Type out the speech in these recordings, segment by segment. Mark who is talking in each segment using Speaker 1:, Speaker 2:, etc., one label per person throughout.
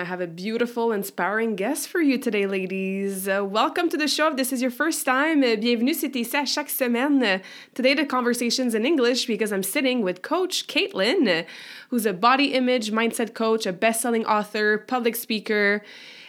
Speaker 1: I have a beautiful, inspiring guest for you today, ladies. Uh, welcome to the show. If this is your first time, uh, bienvenue, c'est à chaque semaine. Uh, today, the conversation's in English because I'm sitting with Coach Caitlin, who's a body image mindset coach, a best selling author, public speaker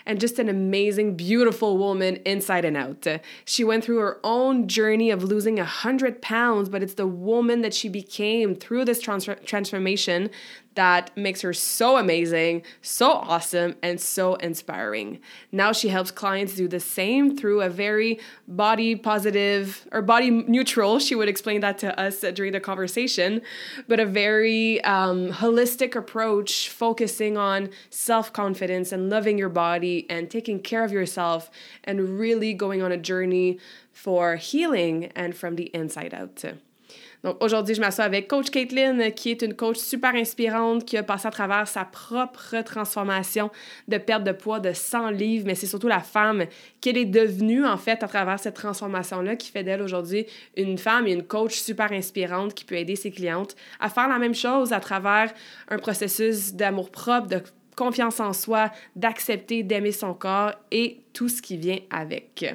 Speaker 1: and just an amazing, beautiful woman inside and out. She went through her own journey of losing 100 pounds, but it's the woman that she became through this trans- transformation that makes her so amazing, so awesome, and so inspiring. Now she helps clients do the same through a very body positive or body neutral, she would explain that to us during the conversation, but a very um, holistic approach focusing on self confidence and loving your body and taking care of yourself and really going on a journey for healing and from the inside out. Donc aujourd'hui, je m'assois avec Coach Caitlin, qui est une coach super inspirante, qui a passé à travers sa propre transformation de perte de poids de 100 livres, mais c'est surtout la femme qu'elle est devenue, en fait, à travers cette transformation-là, qui fait d'elle aujourd'hui une femme et une coach super inspirante qui peut aider ses clientes à faire la même chose à travers un processus d'amour-propre, de confiance en soi, d'accepter, d'aimer son corps et tout ce qui vient avec.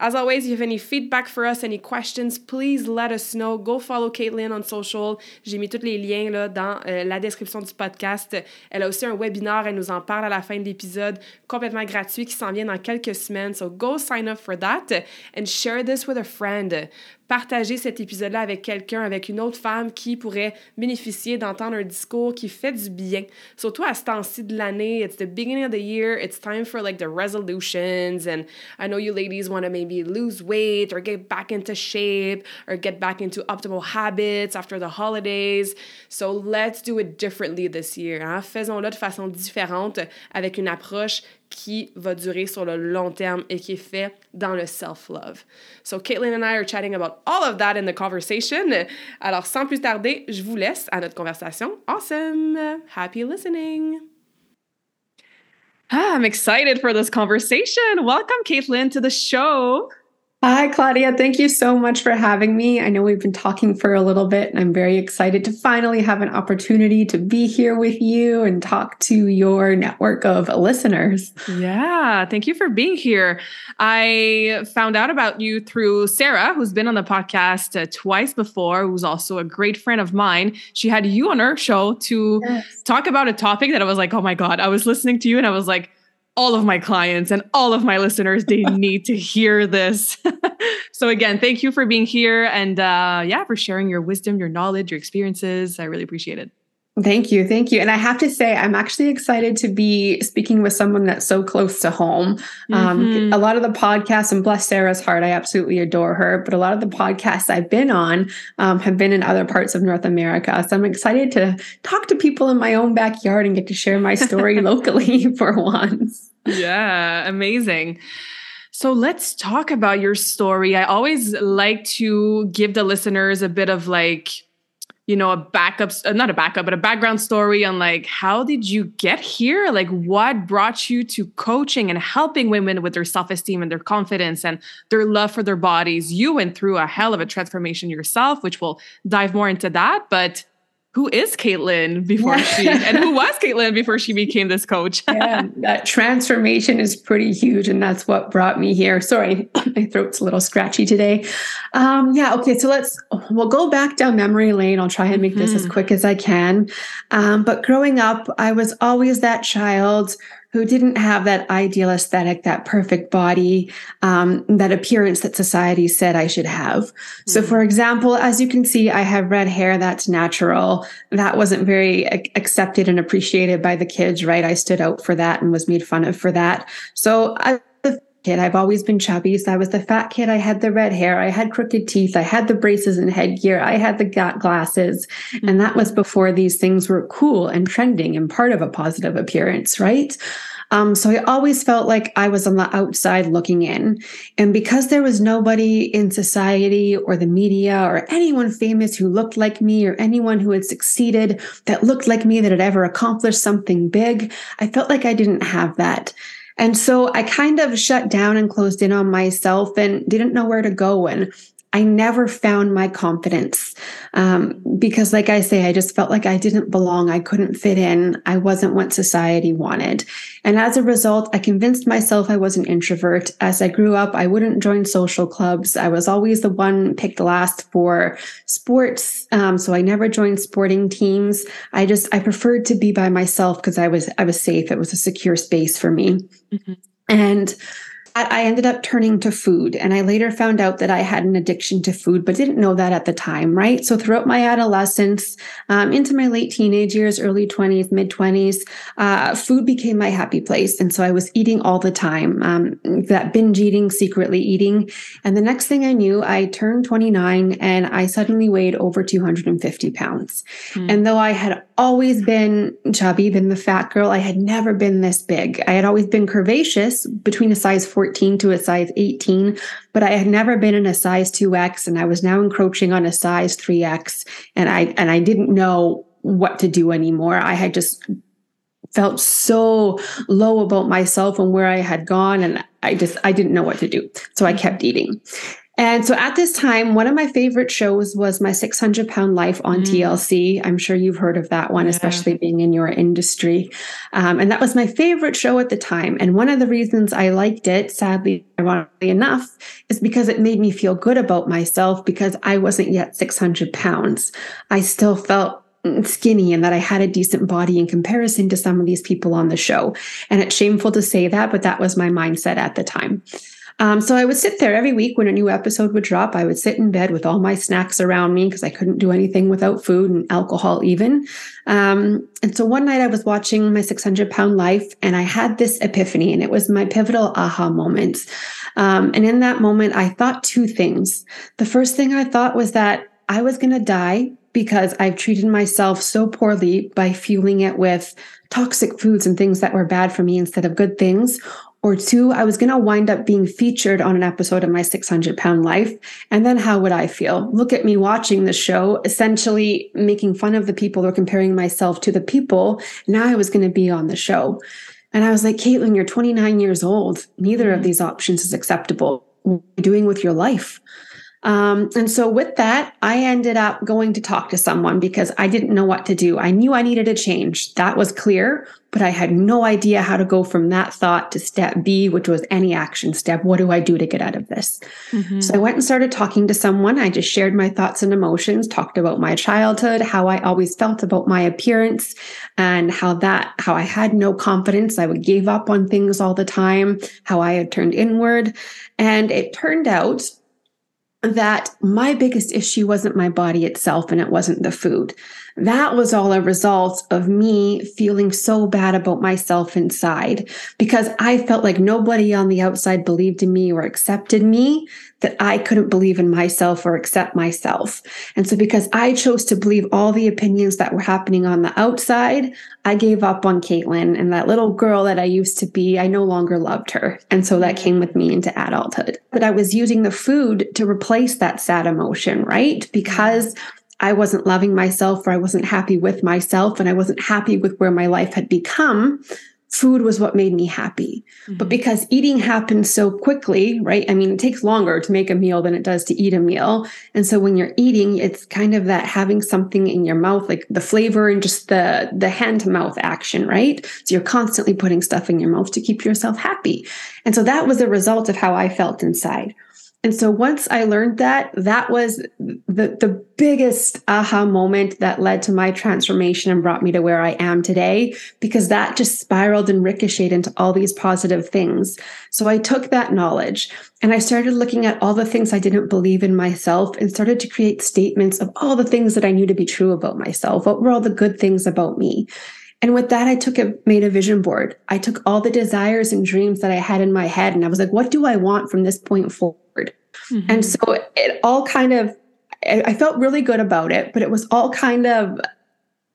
Speaker 1: As always, if you have any feedback for us, any questions, please let us know. Go follow Caitlin on social. J'ai mis tous les liens là, dans euh, la description du podcast. Elle a aussi un webinaire, elle nous en parle à la fin de l'épisode, complètement gratuit qui s'en vient dans quelques semaines. So go sign up for that and share this with a friend partager cet épisode-là avec quelqu'un, avec une autre femme qui pourrait bénéficier d'entendre un discours qui fait du bien. Surtout à ce temps-ci de l'année, it's the beginning of the year, it's time for like the resolutions and I know you ladies want to maybe lose weight or get back into shape or get back into optimal habits after the holidays. So let's do it differently this year. Hein? Faisons-le de façon différente avec une approche qui va durer sur le long terme et qui est fait dans le self-love. So Caitlin and I are chatting about all of that in the conversation. Alors sans plus tarder, je vous laisse à notre conversation. Awesome! Happy listening! Ah, I'm excited for this conversation. Welcome, Caitlin, to the show.
Speaker 2: Hi, Claudia. Thank you so much for having me. I know we've been talking for a little bit, and I'm very excited to finally have an opportunity to be here with you and talk to your network of listeners.
Speaker 1: Yeah, thank you for being here. I found out about you through Sarah, who's been on the podcast uh, twice before, who's also a great friend of mine. She had you on her show to yes. talk about a topic that I was like, oh my God, I was listening to you and I was like, all of my clients and all of my listeners they need to hear this. So again thank you for being here and uh, yeah for sharing your wisdom your knowledge your experiences. I really appreciate it
Speaker 2: Thank you. Thank you. And I have to say, I'm actually excited to be speaking with someone that's so close to home. Um, mm-hmm. Um, a lot of the podcasts, and bless Sarah's heart, I absolutely adore her, but a lot of the podcasts I've been on um, have been in other parts of North America. So I'm excited to talk to people in my own backyard and get to share my story locally for once.
Speaker 1: Yeah, amazing. So let's talk about your story. I always like to give the listeners a bit of like, you know a backup uh, not a backup but a background story on like how did you get here? Like what brought you to coaching and helping women with their self-esteem and their confidence and their love for their bodies? You went through a hell of a transformation yourself which we'll dive more into that but who is Caitlin before she and who was Caitlin before she became this coach?
Speaker 2: yeah, that transformation is pretty huge, and that's what brought me here. Sorry, my throat's a little scratchy today. Um, yeah, okay, so let's we'll go back down memory lane. I'll try and make mm-hmm. this as mm-hmm. quick as I can. Um, but growing up, I was always that child who didn't have that ideal aesthetic, that perfect body, um, that appearance that society said I should have. Mm-hmm. So, for example, as you can see, I have red hair that's natural. That wasn't very accepted and appreciated by the kids, right? I stood out for that and was made fun of for that. So, I kid. I've always been chubby. So I was the fat kid. I had the red hair. I had crooked teeth. I had the braces and headgear. I had the got glasses. And that was before these things were cool and trending and part of a positive appearance, right? Um, so I always felt like I was on the outside looking in. And because there was nobody in society or the media or anyone famous who looked like me or anyone who had succeeded that looked like me that had ever accomplished something big, I felt like I didn't have that. And so I kind of shut down and closed in on myself and didn't know where to go. And I never found my confidence um, because, like I say, I just felt like I didn't belong. I couldn't fit in. I wasn't what society wanted. And as a result, I convinced myself I was an introvert. As I grew up, I wouldn't join social clubs. I was always the one picked last for sports. Um, so I never joined sporting teams. I just, I preferred to be by myself because I was, I was safe. It was a secure space for me. Mm-hmm. And I ended up turning to food. And I later found out that I had an addiction to food, but didn't know that at the time, right? So throughout my adolescence, um, into my late teenage years, early 20s, mid 20s, uh, food became my happy place. And so I was eating all the time, um, that binge eating, secretly eating. And the next thing I knew, I turned 29 and I suddenly weighed over 250 pounds. Mm. And though I had always been chubby, been the fat girl, I had never been this big. I had always been curvaceous between a size 14 14 to a size 18, but I had never been in a size 2X and I was now encroaching on a size 3X and I and I didn't know what to do anymore. I had just felt so low about myself and where I had gone and I just I didn't know what to do. So I kept eating. And so at this time, one of my favorite shows was My 600 Pound Life on mm. TLC. I'm sure you've heard of that one, yeah. especially being in your industry. Um, and that was my favorite show at the time. And one of the reasons I liked it, sadly, ironically enough, is because it made me feel good about myself because I wasn't yet 600 pounds. I still felt skinny and that I had a decent body in comparison to some of these people on the show. And it's shameful to say that, but that was my mindset at the time. Um, so I would sit there every week when a new episode would drop. I would sit in bed with all my snacks around me because I couldn't do anything without food and alcohol, even. Um, and so one night I was watching my 600 pound life and I had this epiphany, and it was my pivotal aha moment. Um, and in that moment, I thought two things. The first thing I thought was that I was going to die because I've treated myself so poorly by fueling it with toxic foods and things that were bad for me instead of good things, or two, I was going to wind up being featured on an episode of my 600 pound life. And then how would I feel? Look at me watching the show, essentially making fun of the people or comparing myself to the people. Now I was going to be on the show. And I was like, Caitlin, you're 29 years old. Neither of mm-hmm. these options is acceptable. What are you doing with your life? Um, and so with that, I ended up going to talk to someone because I didn't know what to do. I knew I needed a change. That was clear, but I had no idea how to go from that thought to step B, which was any action step. What do I do to get out of this? Mm-hmm. So I went and started talking to someone. I just shared my thoughts and emotions, talked about my childhood, how I always felt about my appearance and how that, how I had no confidence. I would give up on things all the time, how I had turned inward. And it turned out that my biggest issue wasn't my body itself and it wasn't the food. That was all a result of me feeling so bad about myself inside because I felt like nobody on the outside believed in me or accepted me, that I couldn't believe in myself or accept myself. And so, because I chose to believe all the opinions that were happening on the outside, I gave up on Caitlin and that little girl that I used to be. I no longer loved her. And so that came with me into adulthood. But I was using the food to replace that sad emotion, right? Because I wasn't loving myself or I wasn't happy with myself and I wasn't happy with where my life had become, food was what made me happy. Mm-hmm. But because eating happens so quickly, right? I mean, it takes longer to make a meal than it does to eat a meal. And so when you're eating, it's kind of that having something in your mouth, like the flavor and just the the hand to mouth action, right? So you're constantly putting stuff in your mouth to keep yourself happy. And so that was the result of how I felt inside. And so once I learned that, that was the, the biggest aha moment that led to my transformation and brought me to where I am today, because that just spiraled and ricocheted into all these positive things. So I took that knowledge and I started looking at all the things I didn't believe in myself and started to create statements of all the things that I knew to be true about myself. What were all the good things about me? And with that, I took a made a vision board. I took all the desires and dreams that I had in my head, and I was like, what do I want from this point forward? Mm-hmm. And so it all kind of I felt really good about it, but it was all kind of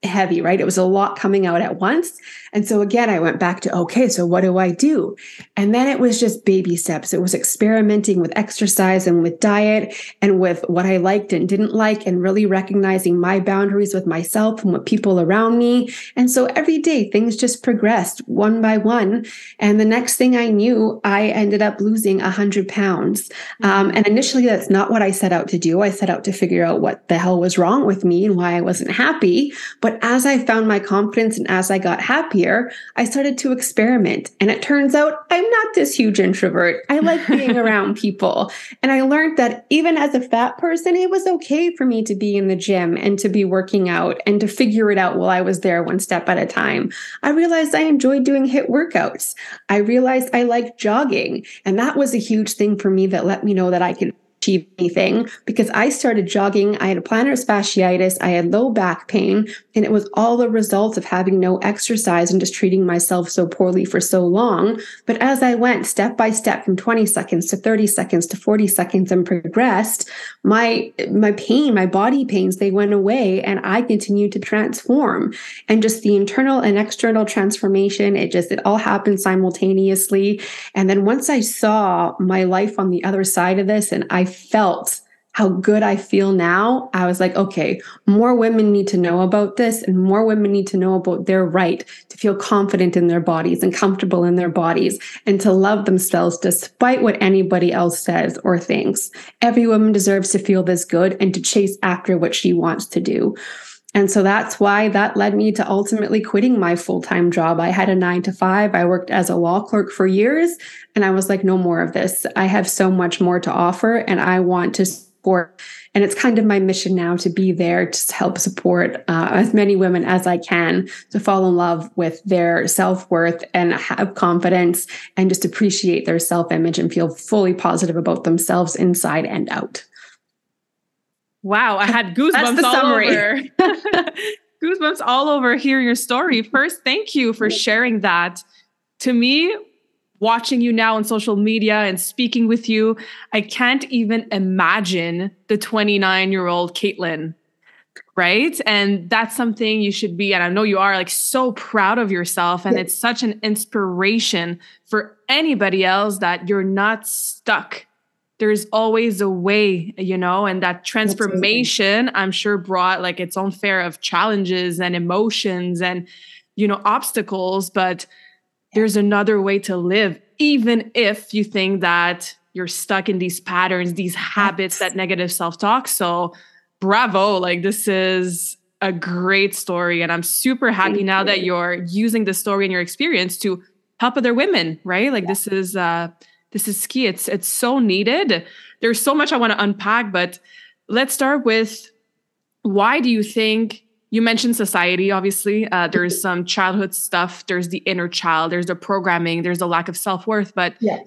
Speaker 2: heavy, right? It was a lot coming out at once. And so again, I went back to, okay, so what do I do? And then it was just baby steps. It was experimenting with exercise and with diet and with what I liked and didn't like, and really recognizing my boundaries with myself and with people around me. And so every day things just progressed one by one. And the next thing I knew, I ended up losing a hundred pounds. Um, and initially that's not what I set out to do. I set out to figure out what the hell was wrong with me and why I wasn't happy. But as I found my confidence and as I got happier, I started to experiment. And it turns out I'm not this huge introvert. I like being around people. And I learned that even as a fat person, it was okay for me to be in the gym and to be working out and to figure it out while I was there one step at a time. I realized I enjoyed doing HIIT workouts. I realized I liked jogging. And that was a huge thing for me that let me know that I could achieve anything because I started jogging. I had a plantar fasciitis. I had low back pain. And it was all the result of having no exercise and just treating myself so poorly for so long. But as I went step by step from 20 seconds to 30 seconds to 40 seconds and progressed, my, my pain, my body pains, they went away and I continued to transform. And just the internal and external transformation, it just, it all happened simultaneously. And then once I saw my life on the other side of this and I felt how good I feel now, I was like, okay, more women need to know about this and more women need to know about their right to feel confident in their bodies and comfortable in their bodies and to love themselves despite what anybody else says or thinks. Every woman deserves to feel this good and to chase after what she wants to do. And so that's why that led me to ultimately quitting my full time job. I had a nine to five. I worked as a law clerk for years and I was like, no more of this. I have so much more to offer and I want to support. And it's kind of my mission now to be there to help support uh, as many women as I can to fall in love with their self worth and have confidence and just appreciate their self image and feel fully positive about themselves inside and out.
Speaker 1: Wow, I had goosebumps all over. goosebumps all over hearing your story. First, thank you for sharing that. To me, watching you now on social media and speaking with you, I can't even imagine the 29 year old Caitlin. Right. And that's something you should be, and I know you are like so proud of yourself. And it's such an inspiration for anybody else that you're not stuck. There's always a way, you know, and that transformation, I'm sure, brought like its own fair of challenges and emotions and, you know, obstacles. But there's another way to live, even if you think that you're stuck in these patterns, these habits, that negative self talk. So, bravo. Like, this is a great story. And I'm super happy Thank now you. that you're using the story and your experience to help other women, right? Like, yeah. this is, uh, this is key. It's, it's so needed. There's so much I want to unpack, but let's start with why do you think you mentioned society obviously uh, there's some childhood stuff there's the inner child there's the programming there's the lack of self-worth but yeah.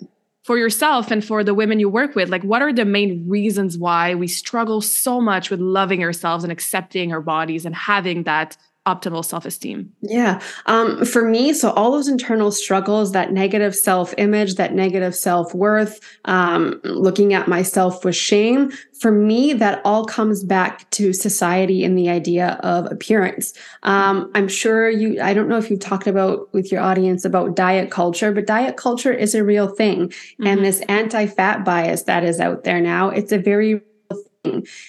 Speaker 1: for yourself and for the women you work with like what are the main reasons why we struggle so much with loving ourselves and accepting our bodies and having that optimal self-esteem
Speaker 2: yeah um, for me so all those internal struggles that negative self-image that negative self-worth um, looking at myself with shame for me, that all comes back to society and the idea of appearance. Um, I'm sure you, I don't know if you've talked about with your audience about diet culture, but diet culture is a real thing. Mm-hmm. And this anti fat bias that is out there now, it's a very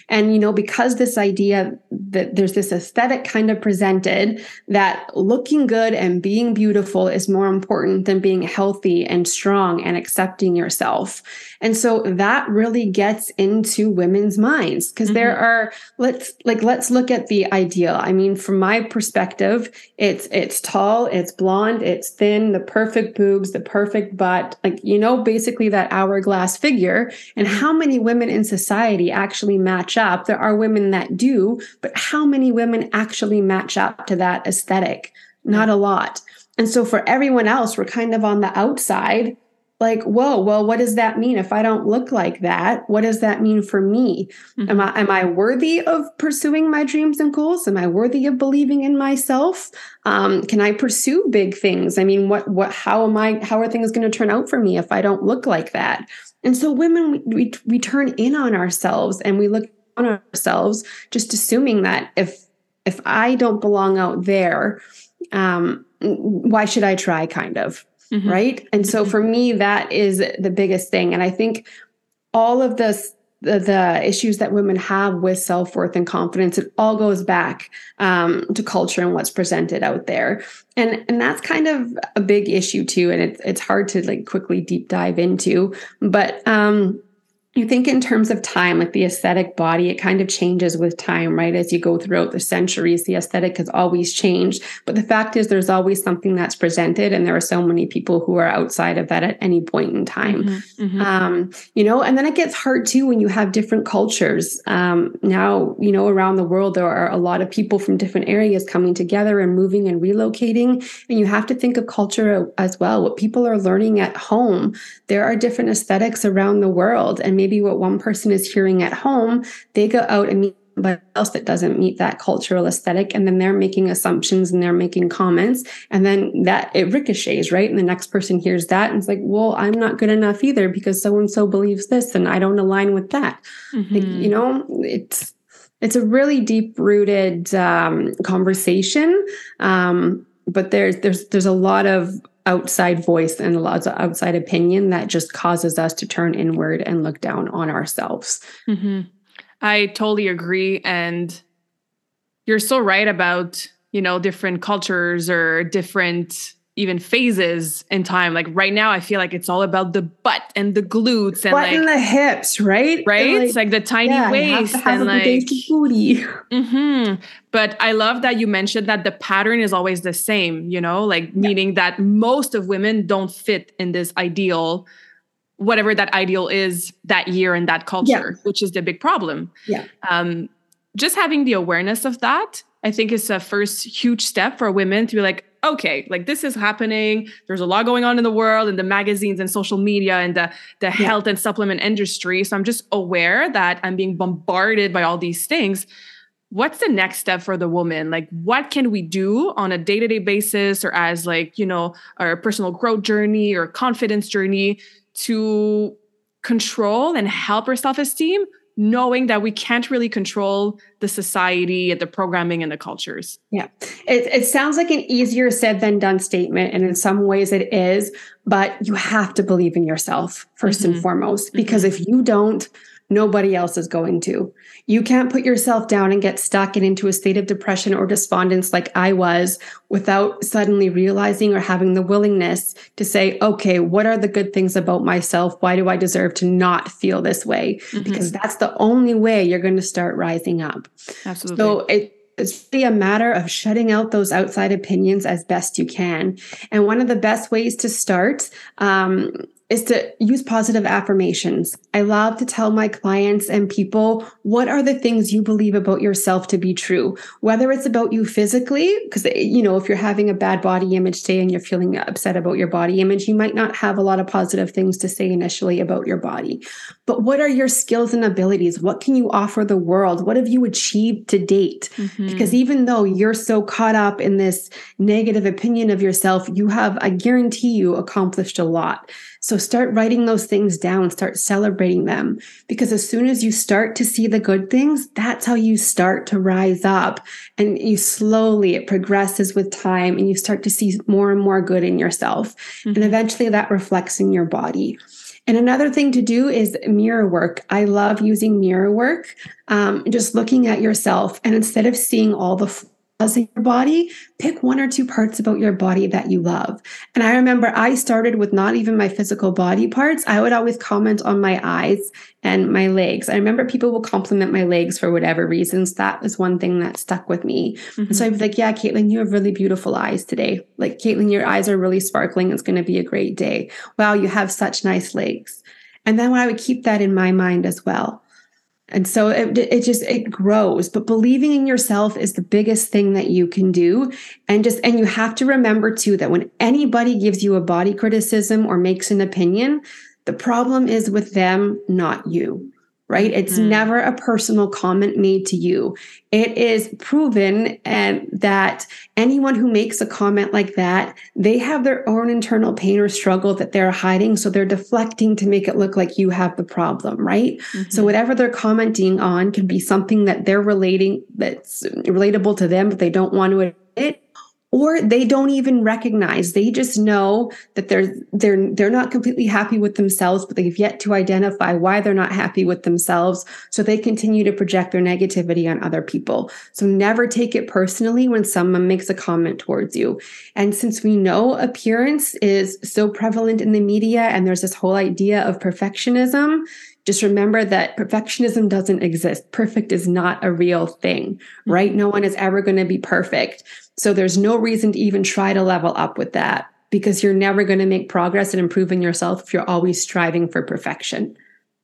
Speaker 2: And, you know, because this idea that there's this aesthetic kind of presented that looking good and being beautiful is more important than being healthy and strong and accepting yourself. And so that really gets into women's minds because mm-hmm. there are, let's like, let's look at the ideal. I mean, from my perspective, it's, it's tall, it's blonde, it's thin, the perfect boobs, the perfect butt, like, you know, basically that hourglass figure. And mm-hmm. how many women in society actually actually match up. There are women that do, but how many women actually match up to that aesthetic? Not a lot. And so for everyone else, we're kind of on the outside, like, whoa, well, what does that mean if I don't look like that? What does that mean for me? Mm-hmm. Am I am I worthy of pursuing my dreams and goals? Am I worthy of believing in myself? Um, can I pursue big things? I mean, what what how am I how are things going to turn out for me if I don't look like that? And so women, we, we, we turn in on ourselves and we look on ourselves, just assuming that if if I don't belong out there, um, why should I try? Kind of mm-hmm. right. And so mm-hmm. for me, that is the biggest thing. And I think all of this the, the issues that women have with self-worth and confidence it all goes back um, to culture and what's presented out there and and that's kind of a big issue too and it's it's hard to like quickly deep dive into but um you think in terms of time, like the aesthetic body, it kind of changes with time, right? As you go throughout the centuries, the aesthetic has always changed. But the fact is, there's always something that's presented, and there are so many people who are outside of that at any point in time. Mm-hmm, mm-hmm. Um, you know, and then it gets hard too when you have different cultures. Um, now, you know, around the world, there are a lot of people from different areas coming together and moving and relocating. And you have to think of culture as well, what people are learning at home. There are different aesthetics around the world. And maybe what one person is hearing at home, they go out and meet somebody else that doesn't meet that cultural aesthetic. And then they're making assumptions and they're making comments. And then that it ricochets, right? And the next person hears that and it's like, well, I'm not good enough either because so and so believes this and I don't align with that. Mm-hmm. Like, you know, it's it's a really deep rooted um, conversation. Um, but there's there's there's a lot of outside voice and a lot of outside opinion that just causes us to turn inward and look down on ourselves.
Speaker 1: Mm-hmm. I totally agree. And you're so right about, you know, different cultures or different even phases in time. Like right now, I feel like it's all about the butt and the glutes and
Speaker 2: butt
Speaker 1: like
Speaker 2: and the hips, right?
Speaker 1: Right. Like, it's like the tiny yeah, waist and like booty. Mm-hmm. But I love that you mentioned that the pattern is always the same. You know, like yeah. meaning that most of women don't fit in this ideal, whatever that ideal is that year in that culture, yeah. which is the big problem.
Speaker 2: Yeah.
Speaker 1: Um, just having the awareness of that, I think, is a first huge step for women to be like, okay, like this is happening. There's a lot going on in the world and the magazines and social media and the, the yeah. health and supplement industry. So I'm just aware that I'm being bombarded by all these things. What's the next step for the woman? Like, what can we do on a day to day basis or as, like, you know, our personal growth journey or confidence journey to control and help our self esteem knowing that we can't really control the society and the programming and the cultures.
Speaker 2: Yeah. It, it sounds like an easier said than done statement. And in some ways it is, but you have to believe in yourself 1st mm-hmm. and foremost, because mm-hmm. if you don't, nobody else is going to. You can't put yourself down and get stuck and into a state of depression or despondence like I was without suddenly realizing or having the willingness to say, okay, what are the good things about myself? Why do I deserve to not feel this way? Mm-hmm. Because that's the only way you're going to start rising up.
Speaker 1: Absolutely.
Speaker 2: So it, it's really a matter of shutting out those outside opinions as best you can. And one of the best ways to start um, is to use positive affirmations. I love to tell my clients and people what are the things you believe about yourself to be true, whether it's about you physically, because, you know, if you're having a bad body image day and you're feeling upset about your body image, you might not have a lot of positive things to say initially about your body. But what are your skills and abilities? What can you offer the world? What have you achieved to date? Mm-hmm. Because even though you're so caught up in this negative opinion of yourself, you have, I guarantee you, accomplished a lot. So start writing those things down, start celebrating them. Because as soon as you start to see the good things, that's how you start to rise up. And you slowly, it progresses with time and you start to see more and more good in yourself. Mm-hmm. And eventually that reflects in your body. And another thing to do is mirror work. I love using mirror work, um, just looking at yourself. And instead of seeing all the flaws in your body, pick one or two parts about your body that you love. And I remember I started with not even my physical body parts. I would always comment on my eyes and my legs. I remember people will compliment my legs for whatever reasons. That was one thing that stuck with me. Mm-hmm. so I'd be like, yeah, Caitlin, you have really beautiful eyes today. Like, Caitlin, your eyes are really sparkling. It's going to be a great day. Wow, you have such nice legs. And then I would keep that in my mind as well. And so it, it just it grows, but believing in yourself is the biggest thing that you can do. And just and you have to remember too that when anybody gives you a body criticism or makes an opinion, the problem is with them, not you right? It's mm. never a personal comment made to you. It is proven and that anyone who makes a comment like that, they have their own internal pain or struggle that they're hiding. So they're deflecting to make it look like you have the problem, right? Mm-hmm. So whatever they're commenting on can be something that they're relating that's relatable to them, but they don't want to admit or they don't even recognize they just know that they're they're they're not completely happy with themselves but they've yet to identify why they're not happy with themselves so they continue to project their negativity on other people so never take it personally when someone makes a comment towards you and since we know appearance is so prevalent in the media and there's this whole idea of perfectionism just remember that perfectionism doesn't exist. Perfect is not a real thing, right? Mm-hmm. No one is ever going to be perfect. So there's no reason to even try to level up with that because you're never going to make progress and improving yourself if you're always striving for perfection.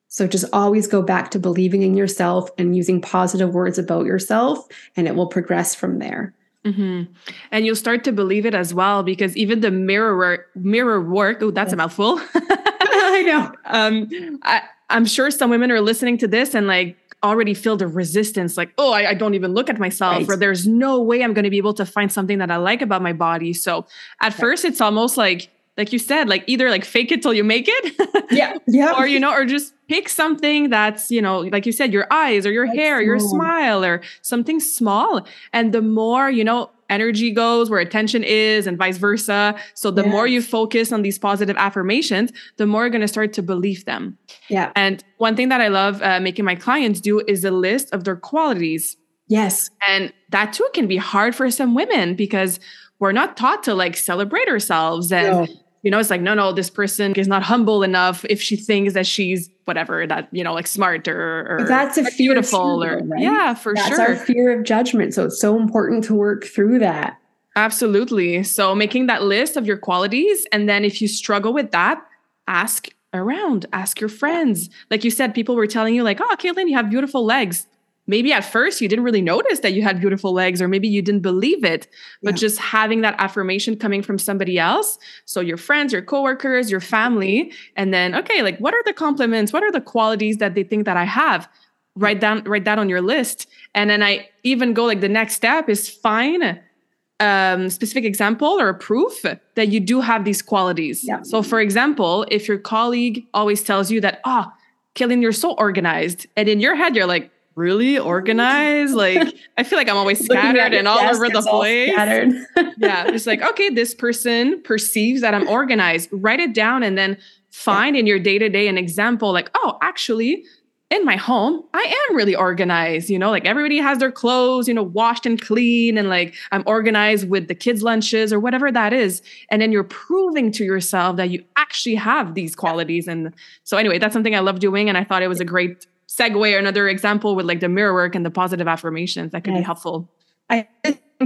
Speaker 2: So just always go back to believing in yourself and using positive words about yourself, and it will progress from there.
Speaker 1: Mm-hmm. And you'll start to believe it as well because even the mirror mirror work. Oh, that's yeah. a mouthful.
Speaker 2: I know.
Speaker 1: Um, I, I'm sure some women are listening to this and like already feel the resistance like oh I, I don't even look at myself right. or there's no way i'm going to be able to find something that i like about my body. So at right. first it's almost like like you said like either like fake it till you make
Speaker 2: it yeah. Yeah.
Speaker 1: or you know or just pick something that's you know like you said your eyes or your that's hair your smile or something small. And the more you know energy goes, where attention is, and vice versa. So the more you focus on these positive affirmations, the more you're going to start to believe them.
Speaker 2: Yeah.
Speaker 1: And one thing that I love uh, making my clients do is a list of their qualities.
Speaker 2: Yes.
Speaker 1: And that too can be hard for some women because we're not taught to like celebrate ourselves and no you know it's like no no this person is not humble enough if she thinks that she's whatever that you know like smart or, or
Speaker 2: that's a
Speaker 1: beautiful or right? yeah for
Speaker 2: that's
Speaker 1: sure.
Speaker 2: that's our fear of judgment. So it's so important to work through that.
Speaker 1: Absolutely. So making that list of your qualities and then if you struggle with that ask around ask your friends. Like you said people were telling you like oh caitlin you have beautiful legs maybe at first you didn't really notice that you had beautiful legs or maybe you didn't believe it but yeah. just having that affirmation coming from somebody else so your friends your coworkers your family and then okay like what are the compliments what are the qualities that they think that i have write down write that on your list and then i even go like the next step is find um, specific example or proof that you do have these qualities. Yeah. So, for example, if your colleague always tells you that, oh, Caitlin, you're so organized, and in your head, you're like, really organized. Like I feel like I'm always scattered and all over the place. yeah, it's like okay, this person perceives that I'm organized. Write it down and then find yeah. in your day to day an example. Like oh, actually. In my home, I am really organized, you know, like everybody has their clothes, you know, washed and clean, and like I'm organized with the kids' lunches or whatever that is. And then you're proving to yourself that you actually have these qualities. And so, anyway, that's something I love doing. And I thought it was a great segue or another example with like the mirror work and the positive affirmations that could yes. be helpful.
Speaker 2: I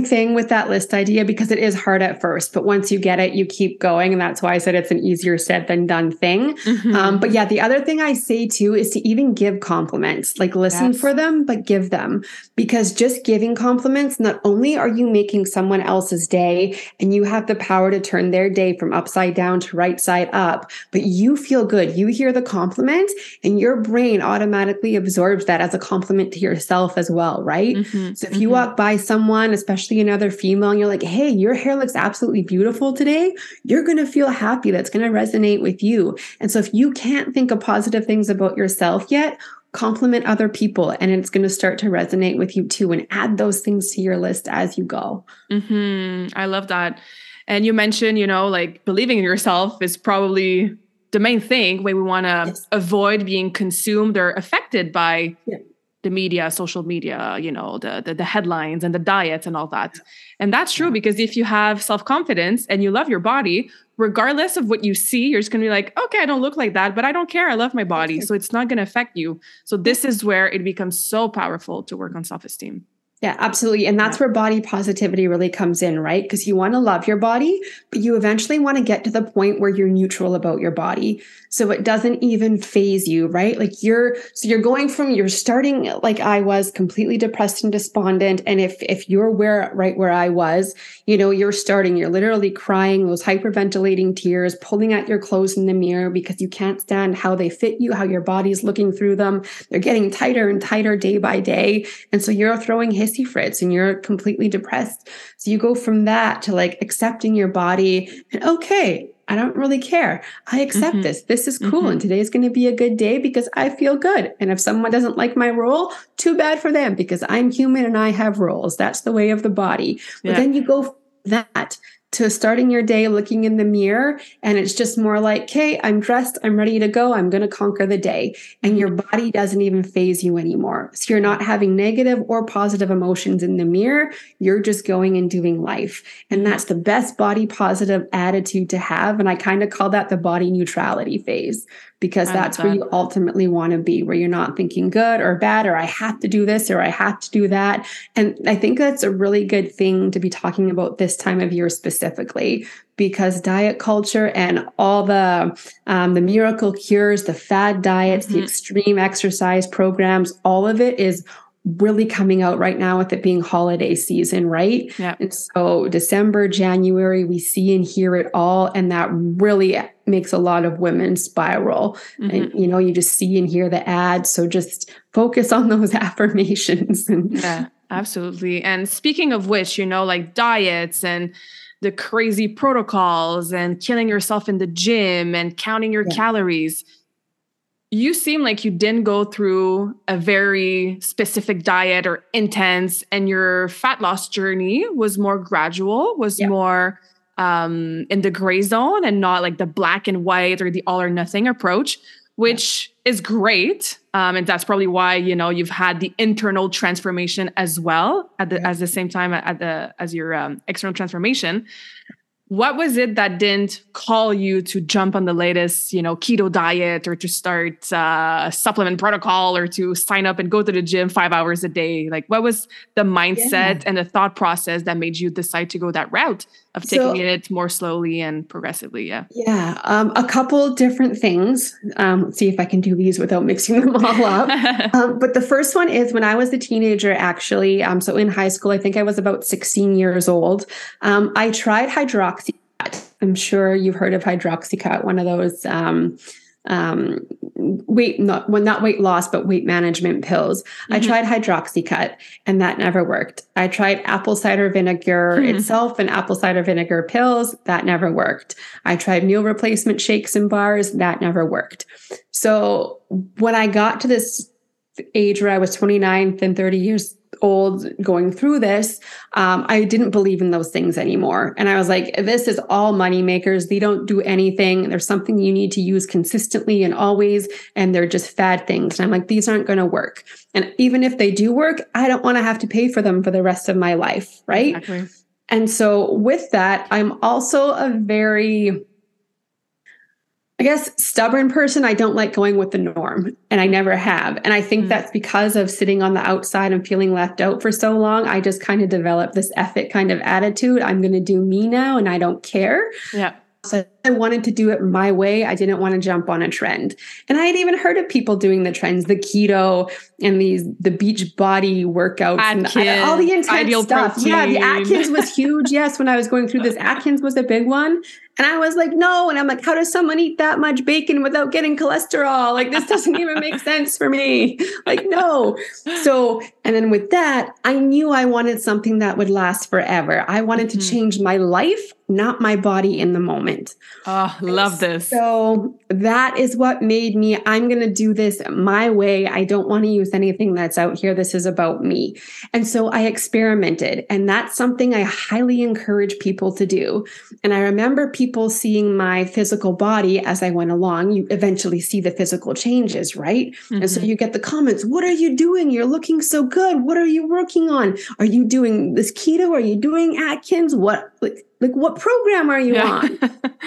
Speaker 2: thing with that list idea because it is hard at first, but once you get it, you keep going. And that's why I said it's an easier said than done thing. Mm-hmm. Um, but yeah, the other thing I say too is to even give compliments, like listen yes. for them, but give them because just giving compliments, not only are you making someone else's day and you have the power to turn their day from upside down to right side up, but you feel good. You hear the compliment and your brain automatically absorbs that as a compliment to yourself as well, right? Mm-hmm. So if you mm-hmm. walk by someone, especially another female, and you're like, hey, your hair looks absolutely beautiful today, you're going to feel happy. That's going to resonate with you. And so if you can't think of positive things about yourself yet, compliment other people and it's going to start to resonate with you too and add those things to your list as you go.
Speaker 1: Mm-hmm. I love that. And you mentioned, you know, like believing in yourself is probably the main thing where we want to yes. avoid being consumed or affected by yeah. The media, social media, you know, the, the, the headlines and the diets and all that. And that's true because if you have self confidence and you love your body, regardless of what you see, you're just gonna be like, okay, I don't look like that, but I don't care. I love my body, so it's not gonna affect you. So this is where it becomes so powerful to work on self esteem.
Speaker 2: Yeah, absolutely. And that's where body positivity really comes in, right? Because you want to love your body, but you eventually want to get to the point where you're neutral about your body. So it doesn't even faze you, right? Like you're, so you're going from, you're starting like I was completely depressed and despondent. And if, if you're where, right where I was, you know, you're starting, you're literally crying those hyperventilating tears, pulling at your clothes in the mirror because you can't stand how they fit you, how your body's looking through them. They're getting tighter and tighter day by day. And so you're throwing hissy fits and you're completely depressed. So you go from that to like accepting your body and okay, I don't really care. I accept mm-hmm. this. This is cool. Mm-hmm. And today's going to be a good day because I feel good. And if someone doesn't like my roll, too bad for them because I'm human and I have rolls. That's the way of the body. Yeah. But then you go that to starting your day looking in the mirror and it's just more like okay i'm dressed i'm ready to go i'm going to conquer the day. And mm-hmm. your body doesn't even faze you anymore. So you're not having negative or positive emotions in the mirror. You're just going and doing life. And mm-hmm. that's the best body positive attitude to have and i kind of call that the body neutrality phase because that's where you ultimately want to be, where you're not thinking good or bad, or I have to do this or I have to do that. And I think that's a really good thing to be talking about this time of year specifically, because diet culture and all the um, the miracle cures, the fad diets, mm-hmm. the extreme exercise programs, all of it is really coming out right now with it being holiday season, right?
Speaker 1: Yeah.
Speaker 2: And so December, January, we see and hear it all. And that really makes a lot of women spiral. Mm-hmm. And, you know, you just see and hear the ads. So just focus on those affirmations.
Speaker 1: yeah, absolutely. And speaking of which, you know, like diets and the crazy protocols and killing yourself in the gym and counting your yeah. calories you seem like you didn't go through a very specific diet or intense and your fat loss journey was more gradual was yeah. more um, in the gray zone and not like the black and white or the all or nothing approach which yeah. is great um, and that's probably why you know you've had the internal transformation as well at the yeah. as the same time at the as your um, external transformation what was it that didn't call you to jump on the latest you know keto diet or to start uh, a supplement protocol or to sign up and go to the gym five hours a day? Like what was the mindset yeah. and the thought process that made you decide to go that route of taking so, it more slowly and progressively? Yeah.
Speaker 2: Yeah um, a couple different things. Um, let's see if i can do these without mixing them all up. Um, but the first one is when i was a teenager actually um, so in high school i think i was about 16 years old um, i tried hydroxycut i'm sure you've heard of hydroxycut one of those um, um, weight not well not weight loss but weight management pills. Mm-hmm. i tried hydroxycut and that never worked. I tried apple cider vinegar mm-hmm. itself and apple cider vinegar pills. That never worked. I tried meal replacement shakes and bars. That never worked. So when i got to this age where i was 29 and 30 years old going through this, um, I didn't believe in those things anymore. And I was like, this is all money makers. They don't do anything. There's something you need to use consistently and always, and they're just fad things. And I'm like, these aren't going to work. And even if they do work, I don't want to have to pay for them for the rest of my life. Right. Exactly. And so with that, I'm also a very, guess stubborn person. I don't like going with the norm and I never have. And I think mm. that's because of sitting on the outside and feeling left out for so long. I just kind of developed this ethic kind of attitude. I'm going to do me now and I don't care.
Speaker 1: Yeah.
Speaker 2: So I wanted to do it my way. I didn't want to jump on a trend. And I had even heard of people doing the trends, the keto and these the beach body workouts
Speaker 1: Atkins,
Speaker 2: and
Speaker 1: all the intense stuff.
Speaker 2: Protein. Yeah, the Atkins was huge. yes, when I was going through this, Atkins was a big one. And I was like, no. And I'm like, how does someone eat that much bacon without getting cholesterol? Like, this doesn't even make sense for me. Like, no. So, and then with that, I knew I wanted something that would last forever. I wanted mm-hmm. to change my life, not my body in the moment.
Speaker 1: Oh, love this.
Speaker 2: So that is what made me, I'm going to do this my way. I don't want to use anything that's out here. This is about me. And so I experimented. And that's something I highly encourage people to do. And I remember people seeing my physical body as I went along. You eventually see the physical changes, right? Mm-hmm. And so mm-hmm. you get the comments What are you doing? You're looking so good. What are you working on? Are you doing this keto? Are you doing Atkins? What? Like, like what program are you yeah. on?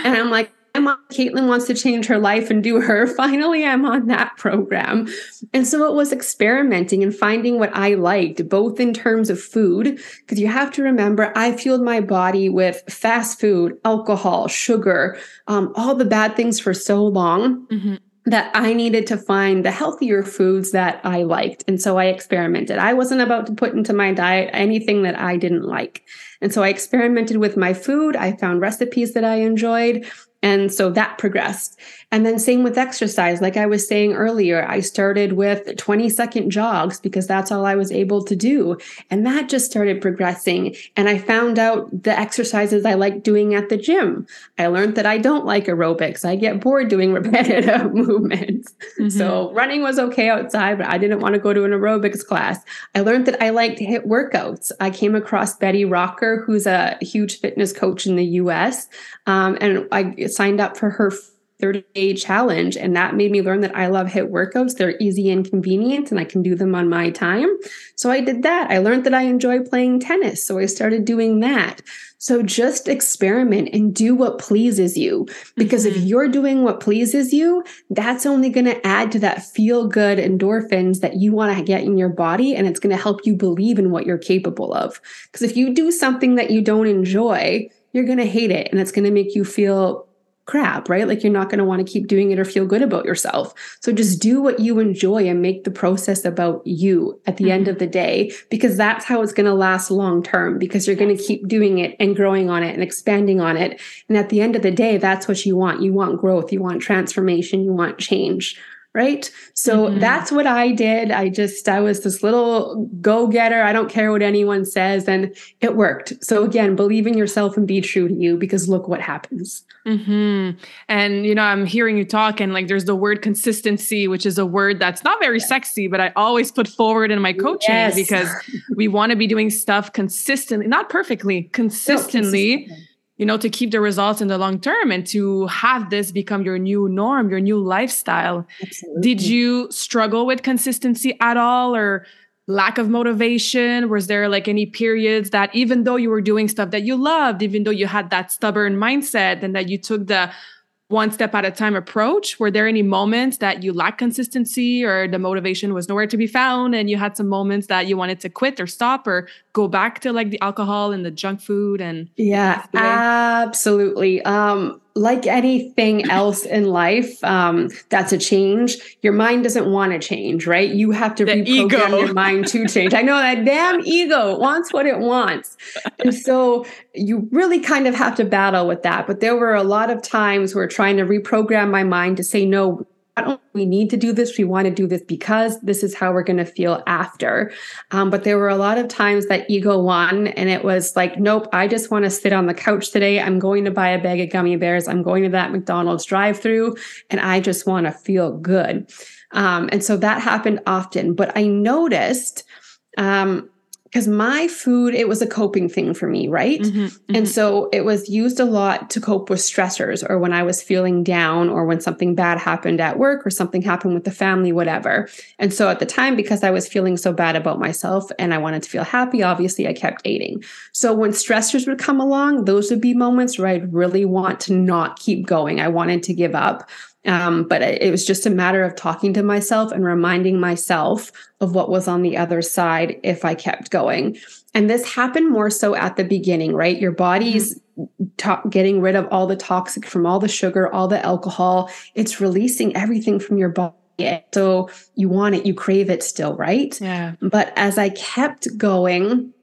Speaker 2: and I'm like, I'm on, Caitlin wants to change her life and do her. Finally, I'm on that program. And so it was experimenting and finding what I liked, both in terms of food, because you have to remember, I fueled my body with fast food, alcohol, sugar, um, all the bad things for so long. Mm-hmm that I needed to find the healthier foods that I liked. And so I experimented. I wasn't about to put into my diet anything that I didn't like. And so I experimented with my food. I found recipes that I enjoyed. And so that progressed. And then same with exercise. Like I was saying earlier, I started with 20 second jogs because that's all I was able to do. And that just started progressing. And I found out the exercises I like doing at the gym. I learned that I don't like aerobics. I get bored doing repetitive movements. Mm-hmm. So running was okay outside, but I didn't want to go to an aerobics class. I learned that I liked HIIT workouts. I came across Betty Rocker, who's a huge fitness coach in the US. Um, and I signed up for her 30 day challenge. And that made me learn that I love HIIT workouts. They're easy and convenient, and I can do them on my time. So I did that. I learned that I enjoy playing tennis. So I started doing that. So just experiment and do what pleases you. Because mm-hmm. if you're doing what pleases you, that's only going to add to that feel good endorphins that you want to get in your body. And it's going to help you believe in what you're capable of. Because if you do something that you don't enjoy, you're going to hate it and it's going to make you feel crap, right? Like you're not going to want to keep doing it or feel good about yourself. So just do what you enjoy and make the process about you at the mm-hmm. end of the day, because that's how it's going to last long term, because you're going to keep doing it and growing on it and expanding on it. And at the end of the day, that's what you want. You want growth, you want transformation, you want change right? So mm-hmm. that's what I did. I just, I was this little go getter. I don't care what anyone says. And it worked. So again, believe in yourself and be true to you because look what happens.
Speaker 1: Mm-hmm. And, you know, I'm hearing you talk and like there's the word consistency, which is a word that's not very sexy, but I always put forward in my coaching yes. because we want to be doing stuff consistently, not perfectly, consistently. No, consistently you know, to keep the results in the long term and to have this become your new norm, your new lifestyle. Absolutely. Did you struggle with consistency at all or lack of motivation? Was there like any periods that even though you were doing stuff that you loved, even though you had that stubborn mindset and that you took the one step at a time approach? Were there any moments that you lacked consistency or the motivation was nowhere to be found and you had some moments that you wanted to quit or stop or go back to like the alcohol and the junk food and
Speaker 2: Yeah, absolutely. Um like anything else in life, um, that's a change. Your mind doesn't want to change, right? You have to the reprogram ego. your mind to change. I know that damn ego wants what it wants. And so you really kind of have to battle with that. But there were a lot of times where trying to reprogram my mind to say, no, don't we need to do this. We want to do this because this is how we're going to feel after. Um, but there were a lot of times that ego won and it was like nope i just want to sit on the couch today. I'm going to buy a bag of gummy bears. I'm going to that mcdonald's drive through and i just want to feel good. Um, and so that happened often. But i noticed um, because my food it was a coping thing for me right? Mm-hmm, mm-hmm. and so it was used a lot to cope with stressors or when i was feeling down or when something bad happened at work or something happened with the family whatever. And so at the time because i was feeling so bad about myself and i wanted to feel happy obviously i kept eating. So when stressors would come along those would be moments where i'd really want to not keep going. I wanted to give up um, but it was just a matter of talking to myself and reminding myself of what was on the other side if I kept going. And this happened more so at the beginning, right? Your body's mm-hmm. to- getting rid of all the toxic from all the sugar, all the alcohol. It's releasing everything from your body. So you want it, you crave it still, right?
Speaker 1: Yeah.
Speaker 2: But as I kept going,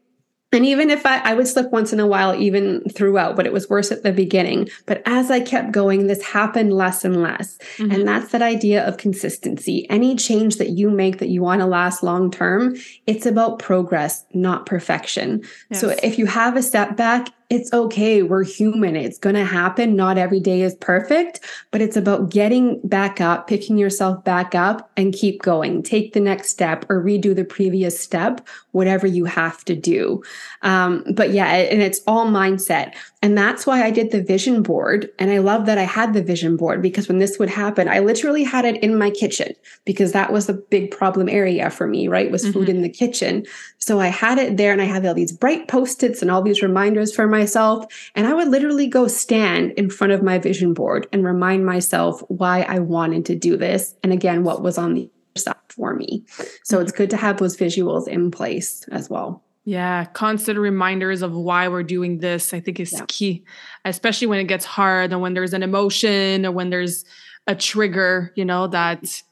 Speaker 2: and even if I, I would slip once in a while, even throughout, but it was worse at the beginning. But as I kept going, this happened less and less. Mm-hmm. And that's that idea of consistency. Any change that you make that you want to last long term, it's about progress, not perfection. Yes. So if you have a setback, it's okay. We're human. It's going to happen. Not every day is perfect, but it's about getting back up, picking yourself back up and keep going. Take the next step or redo the previous step, whatever you have to do. Um, but yeah, and it's all mindset. And that's why I did the vision board. And I love that I had the vision board because when this would happen, I literally had it in my kitchen because that was a big problem area for me, right? Was mm-hmm. food in the kitchen. So I had it there and I had all these bright post-its and all these reminders for myself. And I would literally go stand in front of my vision board and remind myself why I wanted to do this. And again, what was on the side for me. So it's good to have those visuals in place as well.
Speaker 1: Yeah, constant reminders of why we're doing this, I think is yeah. key, especially when it gets hard and when there's an emotion or when there's a trigger, you know, that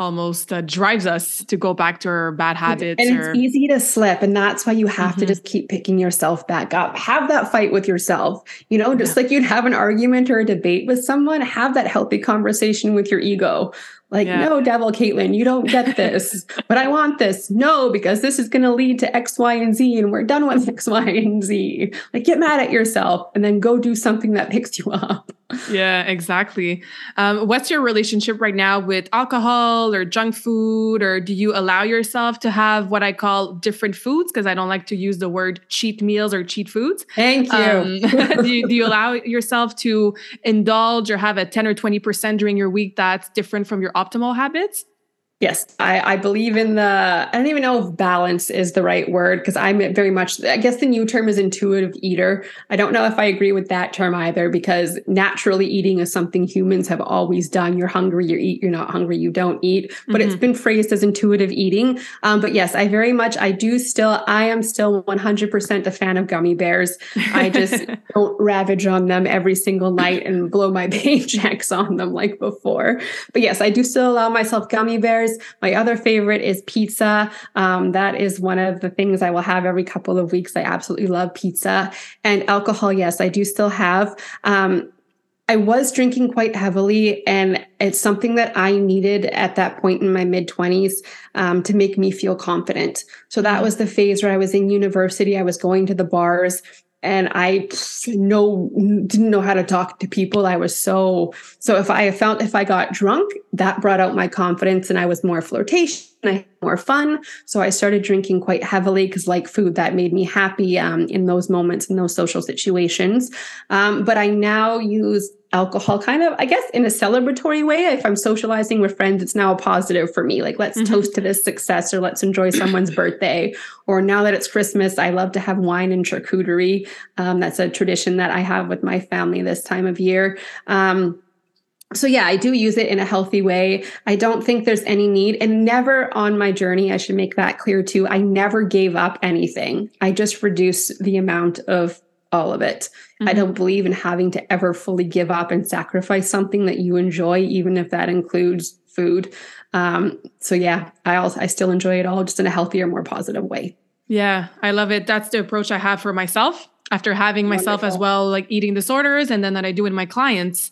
Speaker 1: almost uh, drives us to go back to our bad habits.
Speaker 2: And or... it's easy to slip. And that's why you have mm-hmm. to just keep picking yourself back up. Have that fight with yourself. You know, just yeah. like you'd have an argument or a debate with someone, have that healthy conversation with your ego. Like, yeah. no, devil, Caitlin, you don't get this, but I want this. No, because this is going to lead to X, Y, and Z, and we're done with X, Y, and Z. Like, get mad at yourself and then go do something that picks you up.
Speaker 1: Yeah, exactly. Um, what's your relationship right now with alcohol or junk food? Or do you allow yourself to have what I call different foods? Because I don't like to use the word cheat meals or cheat foods.
Speaker 2: Thank you. Um,
Speaker 1: do, you do you allow yourself to indulge or have a 10 or 20% during your week that's different from your optimal habits?
Speaker 2: Yes, I, I, believe in the. I don't even know if balance is the right word because I'm very much. I guess the new term is intuitive eater. I don't know if I agree with that term either because naturally eating is something humans have always done. You're hungry, you eat. You're not hungry, you don't eat. But mm-hmm. it's been phrased as intuitive eating. Um, but yes, I very much. I do still. I am still 100% a fan of gummy bears. I just don't ravage on them every single night and blow my paychecks on them like before. But yes, I do still allow myself gummy bears my other favorite is pizza. Um, that is one of the things I will have every couple of weeks. I absolutely love pizza. And alcohol, yes, I do still have. Um, I was drinking quite heavily, and it's something that I needed at that point in my mid 20s um, to make me feel confident. So that was the phase where I was in university. I was going to the bars and I know didn't know how to talk to people. I was so so if I found if I got drunk, that brought out my confidence and I was more flirtatious I had more fun. So I started drinking quite heavily because, like food, that made me happy um, in those moments, in those social situations. Um, but I now use alcohol kind of, I guess, in a celebratory way. If I'm socializing with friends, it's now a positive for me. Like, let's mm-hmm. toast to this success or let's enjoy someone's birthday. Or now that it's Christmas, I love to have wine and charcuterie. Um, that's a tradition that I have with my family this time of year. Um, so yeah i do use it in a healthy way i don't think there's any need and never on my journey i should make that clear too i never gave up anything i just reduced the amount of all of it mm-hmm. i don't believe in having to ever fully give up and sacrifice something that you enjoy even if that includes food um, so yeah i also i still enjoy it all just in a healthier more positive way
Speaker 1: yeah i love it that's the approach i have for myself after having myself Wonderful. as well like eating disorders and then that i do in my clients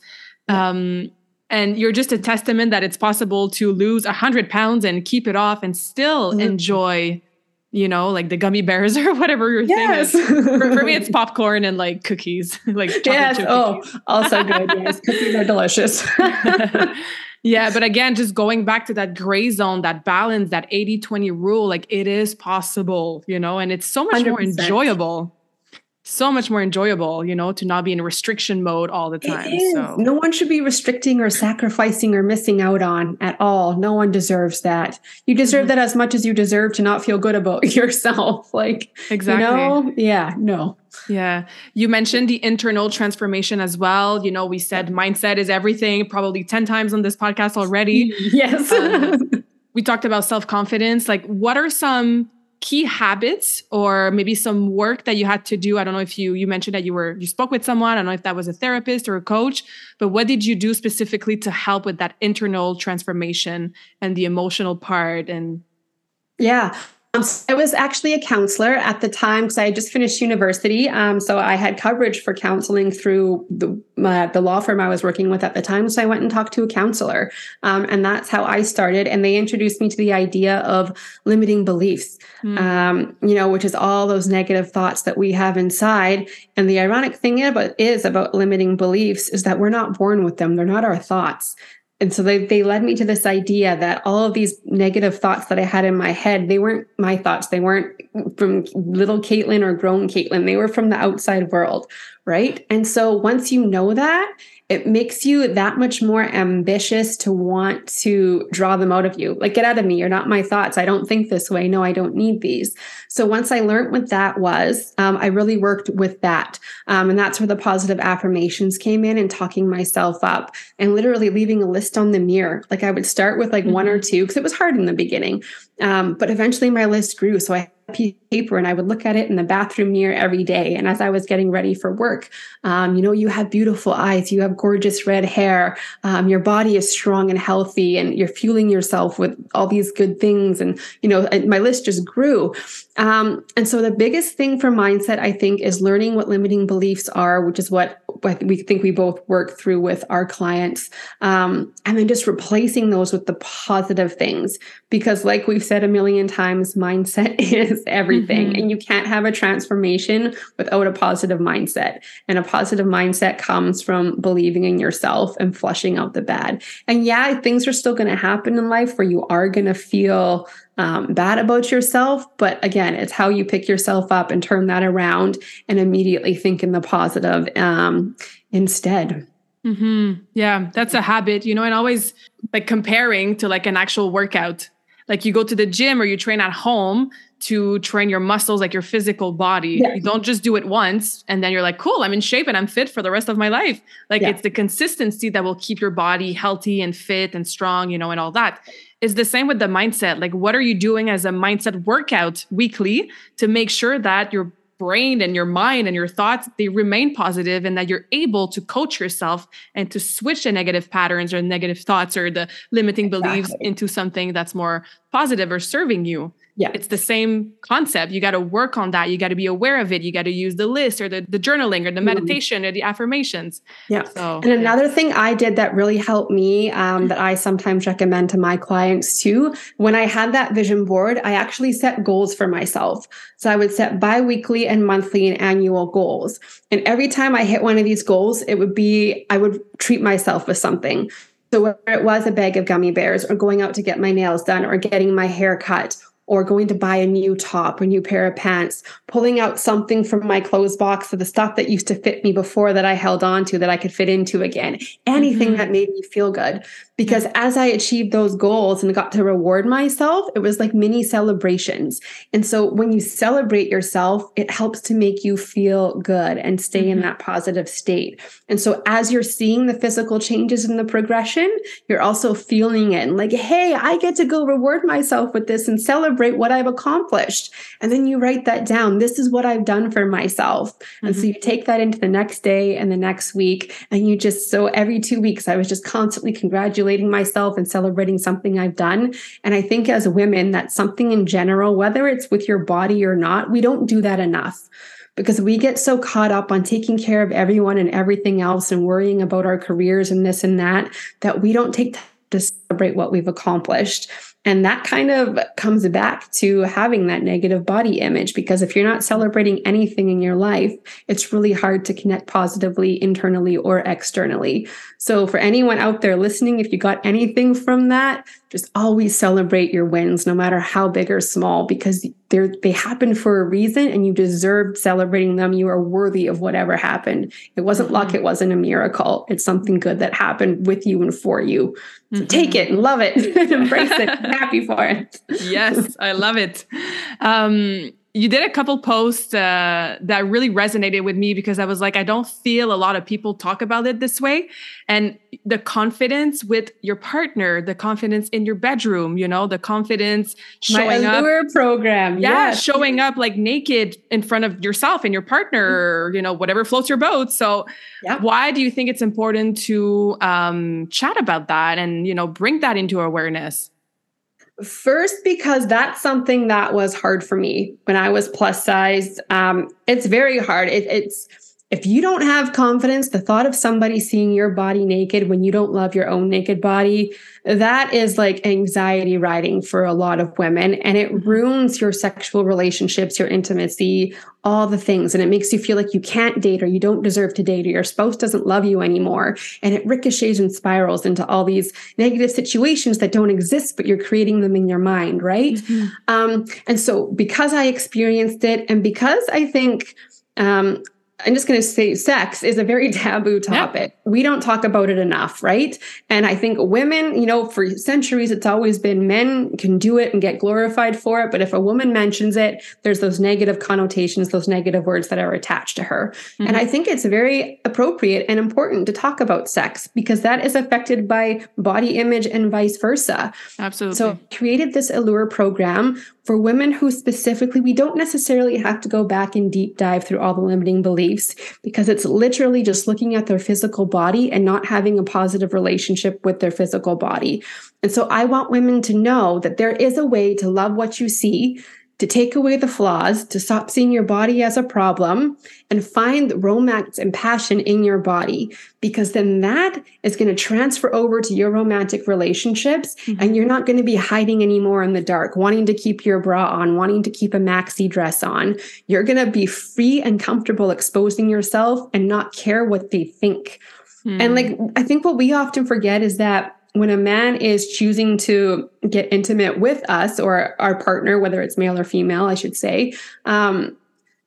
Speaker 1: um, and you're just a testament that it's possible to lose a 100 pounds and keep it off and still mm-hmm. enjoy you know, like the gummy bears or whatever your yes. thing is. For, for, me, it's popcorn and like cookies, like
Speaker 2: yes. Oh, cookies. also good. Yes, cookies are delicious.
Speaker 1: yeah, but again, just going back to that gray zone, that balance, that 80-20 rule, like it is possible, you know, and it's so much 100%. more enjoyable so much more enjoyable, you know, to not be in restriction mode all the time. So
Speaker 2: no one should be restricting or sacrificing or missing out on at all. No one deserves that. You deserve mm-hmm. that as much as you deserve to not feel good about yourself. Like exactly. You know? Yeah, no.
Speaker 1: Yeah. You mentioned the internal transformation as well. You know, we said mindset is everything, probably 10 times on this podcast already.
Speaker 2: Yes.
Speaker 1: um, we talked about self-confidence. Like what are some key habits or maybe some work that you had to do. I don't know if you you mentioned that you were you spoke with someone. I don't know if that was a therapist or a coach but what did you do specifically to help with that internal transformation and the emotional part and
Speaker 2: yeah Um, so I was actually a counselor at the time because I had just finished university. Um, so I had coverage for counseling through the uh, the law firm I was working with at the time. So I went and talked to a counselor, um, and that's how I started. And they introduced me to the idea of limiting beliefs. Mm. you know, which is all those negative thoughts that we have inside. And the ironic thing about is about limiting beliefs is that we're not born with them; they're not our thoughts and so they, they led me to this idea that all of these negative thoughts that I had in my head, they weren't my thoughts. They weren't from little Caitlin or grown Caitlin. They were from the outside world. Right. And so once you know that, it makes you that much more ambitious to want to draw them out of you. Like, get out of me. You're not my thoughts. I don't think this way. No, I don't need these. So, once I learned what that was, um, I really worked with that. Um, and that's where the positive affirmations came in and talking myself up and literally leaving a list on the mirror. Like, I would start with like mm-hmm. one or mm-hmm. two because it was hard in the beginning. Um, but eventually my list grew. So, I paper and I would look at it in the bathroom mirror every day. And as I was getting ready for work, um, you know, you have beautiful eyes, you have gorgeous red hair, um, your body is strong and healthy, and you're fueling yourself with all these good things. And, you know, my list just grew. Um, and so the biggest thing for mindset, I think, is learning what limiting beliefs are, which is what we think we both work through with our clients. Um, and then just replacing those with the positive things. Because, like we've said a million times, mindset is everything. Mm-hmm. And you can't have a transformation without a positive mindset. And a positive mindset comes from believing in yourself and flushing out the bad. And yeah, things are still going to happen in life where you are going to feel um, bad about yourself. But again, it's how you pick yourself up and turn that around and immediately think in the positive um, instead.
Speaker 1: Mm-hmm. Yeah, that's a habit, you know, and always like comparing to like an actual workout. Like you go to the gym or you train at home to train your muscles, like your physical body. Yeah. You don't just do it once and then you're like, cool, I'm in shape and I'm fit for the rest of my life. Like yeah. it's the consistency that will keep your body healthy and fit and strong, you know, and all that is the same with the mindset. Like, what are you doing as a mindset workout weekly to make sure that your brain and your mind and your thoughts they remain positive and that you're able to coach yourself and to switch the negative patterns or negative thoughts or the limiting exactly. beliefs into something that's more positive or serving you
Speaker 2: yeah.
Speaker 1: It's the same concept. You got to work on that. You got to be aware of it. You got to use the list or the, the journaling or the mm-hmm. meditation or the affirmations.
Speaker 2: Yeah. So, and another yeah. thing I did that really helped me um, that I sometimes recommend to my clients too, when I had that vision board, I actually set goals for myself. So I would set biweekly and monthly and annual goals. And every time I hit one of these goals, it would be, I would treat myself with something. So whether it was a bag of gummy bears or going out to get my nails done or getting my hair cut or going to buy a new top, a new pair of pants, pulling out something from my clothes box of the stuff that used to fit me before that I held on to that I could fit into again. Anything mm-hmm. that made me feel good because as I achieved those goals and got to reward myself, it was like mini celebrations. And so when you celebrate yourself, it helps to make you feel good and stay mm-hmm. in that positive state. And so as you're seeing the physical changes in the progression, you're also feeling it and like, hey, I get to go reward myself with this and celebrate what I've accomplished. And then you write that down. This is what I've done for myself. Mm-hmm. And so you take that into the next day and the next week. And you just, so every two weeks, I was just constantly congratulating congratulating myself and celebrating something I've done. And I think as women, that's something in general, whether it's with your body or not, we don't do that enough because we get so caught up on taking care of everyone and everything else and worrying about our careers and this and that, that we don't take time to celebrate what we've accomplished. And that kind of comes back to having that negative body image because if you're not celebrating anything in your life, it's really hard to connect positively internally or externally. So, for anyone out there listening, if you got anything from that, just always celebrate your wins, no matter how big or small, because they're, they happen for a reason and you deserve celebrating them. You are worthy of whatever happened. It wasn't mm-hmm. luck, it wasn't a miracle. It's something good that happened with you and for you. So mm-hmm. take it and love it and embrace it. happy for it.
Speaker 1: yes, I love it. Um, you did a couple posts uh, that really resonated with me because I was like, I don't feel a lot of people talk about it this way. And the confidence with your partner, the confidence in your bedroom, you know, the confidence showing
Speaker 2: My
Speaker 1: up.
Speaker 2: program.
Speaker 1: Yeah, yes. showing up like naked in front of yourself and your partner, mm-hmm. you know, whatever floats your boat. So, yeah. why do you think it's important to um, chat about that and, you know, bring that into awareness?
Speaker 2: First, because that's something that was hard for me when I was plus size. Um, it's very hard. It, it's if you don't have confidence, the thought of somebody seeing your body naked when you don't love your own naked body, that is like anxiety riding for a lot of women. And it mm-hmm. ruins your sexual relationships, your intimacy, all the things. And it makes you feel like you can't date or you don't deserve to date or your spouse doesn't love you anymore. And it ricochets and spirals into all these negative situations that don't exist, but you're creating them in your mind, right? Mm-hmm. Um, and so because I experienced it and because I think um, I'm just going to say sex is a very taboo topic. Yeah. We don't talk about it enough, right? And I think women, you know, for centuries, it's always been men can do it and get glorified for it. But if a woman mentions it, there's those negative connotations, those negative words that are attached to her. Mm-hmm. And I think it's very appropriate and important to talk about sex because that is affected by body image and vice versa.
Speaker 1: Absolutely.
Speaker 2: So I created this Allure program for women who specifically, we don't necessarily have to go back and deep dive through all the limiting beliefs because it's literally just looking at their physical body and not having a positive relationship with their physical body. And so I want women to know that there is a way to love what you see to take away the flaws, to stop seeing your body as a problem, and find romance and passion in your body. Because then that is going to transfer over to your romantic relationships, mm-hmm. and you're not going to be hiding anymore in the dark, wanting to keep your bra on, wanting to keep a maxi dress on. You're going to be free and comfortable exposing yourself and not care what they think. Mm. And like, I think what we often forget is that when a man is choosing to get intimate with us or our partner, whether it's male or female, I should say, um,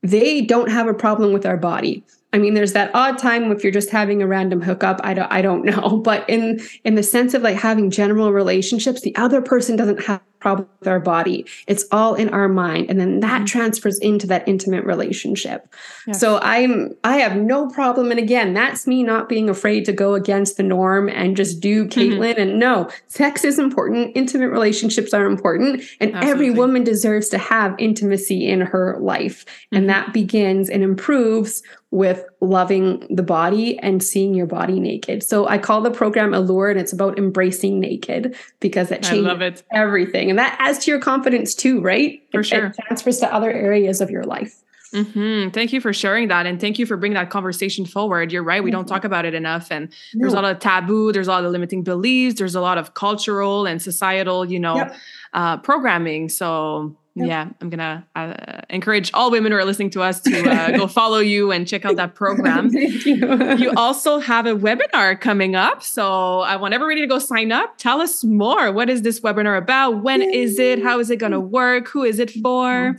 Speaker 2: they don't have a problem with our body. I mean, there's that odd time if you're just having a random hookup. I don't, I don't know, but in in the sense of like having general relationships, the other person doesn't have problem with our body. It's all in our mind. And then that mm-hmm. transfers into that intimate relationship. Yes. So I'm I have no problem. And again, that's me not being afraid to go against the norm and just do. Caitlin. Mm-hmm. And no, sex is important. Intimate relationships are important. And Absolutely. every woman deserves to have intimacy in her life. Mm-hmm. And that begins and improves with loving the body and seeing your body naked. So I call the program Allure and it's about embracing naked because it changes everything. And that adds to your confidence too, right?
Speaker 1: For it, sure.
Speaker 2: It transfers to other areas of your life.
Speaker 1: Mm-hmm. Thank you for sharing that. And thank you for bringing that conversation forward. You're right. We don't talk about it enough. And no. there's a lot of taboo, there's a lot of limiting beliefs, there's a lot of cultural and societal, you know, yep. uh, programming. So Yep. Yeah, I'm gonna uh, encourage all women who are listening to us to uh, go follow you and check out that program. Thank you. you also have a webinar coming up, so I want everybody to go sign up. Tell us more. What is this webinar about? When Yay. is it? How is it going to work? Who is it for?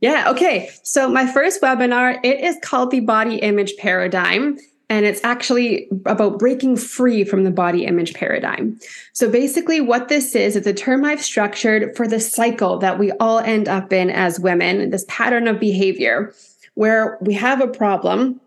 Speaker 2: Yeah. Okay. So my first webinar it is called the Body Image Paradigm and it's actually about breaking free from the body image paradigm. So basically, what this is, it's a term I've structured for the cycle that we all end up in as women, this pattern of behavior where we have a problem,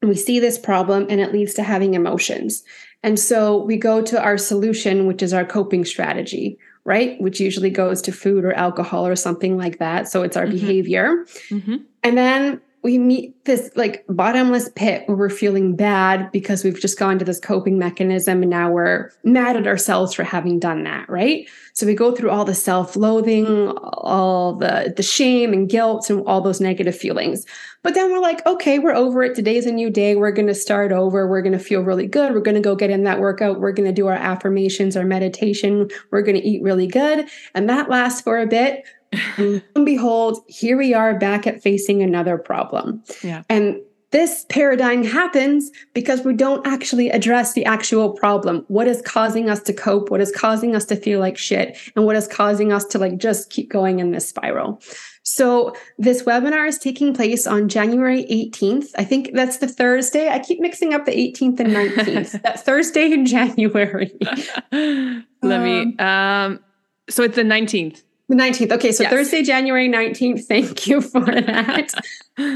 Speaker 2: we see this problem, and it leads to having emotions. And so we go to our solution, which is our coping strategy, right? Which usually goes to food or alcohol or something like that. So it's our mm-hmm. behavior. Mm-hmm. And then we meet this like bottomless pit where we're feeling bad because we've just gone to this coping mechanism and now we're mad at ourselves for having done that right? So we go through all the self-loathing all the the shame and guilt and all those negative feelings. But then we're like okay we're over it. Today's a new day. We're going to start over. We're going to feel really good. We're going to go get in that workout. We're going to do our affirmations our meditation. We're going to eat really good. And that lasts for a bit and behold, here we are back at facing another problem.
Speaker 1: Yeah.
Speaker 2: And this paradigm happens because we don't actually address the actual problem. What is causing us to cope? What is causing us to feel like shit? And what is causing us to like just keep going in this spiral? So this webinar is taking place on January 18th. I think that's the Thursday. I keep mixing up the 18th and 19th. that Thursday in January.
Speaker 1: Let um, me um so it's the 19th.
Speaker 2: The 19th. Okay, so yes. Thursday, January 19th. Thank you for that.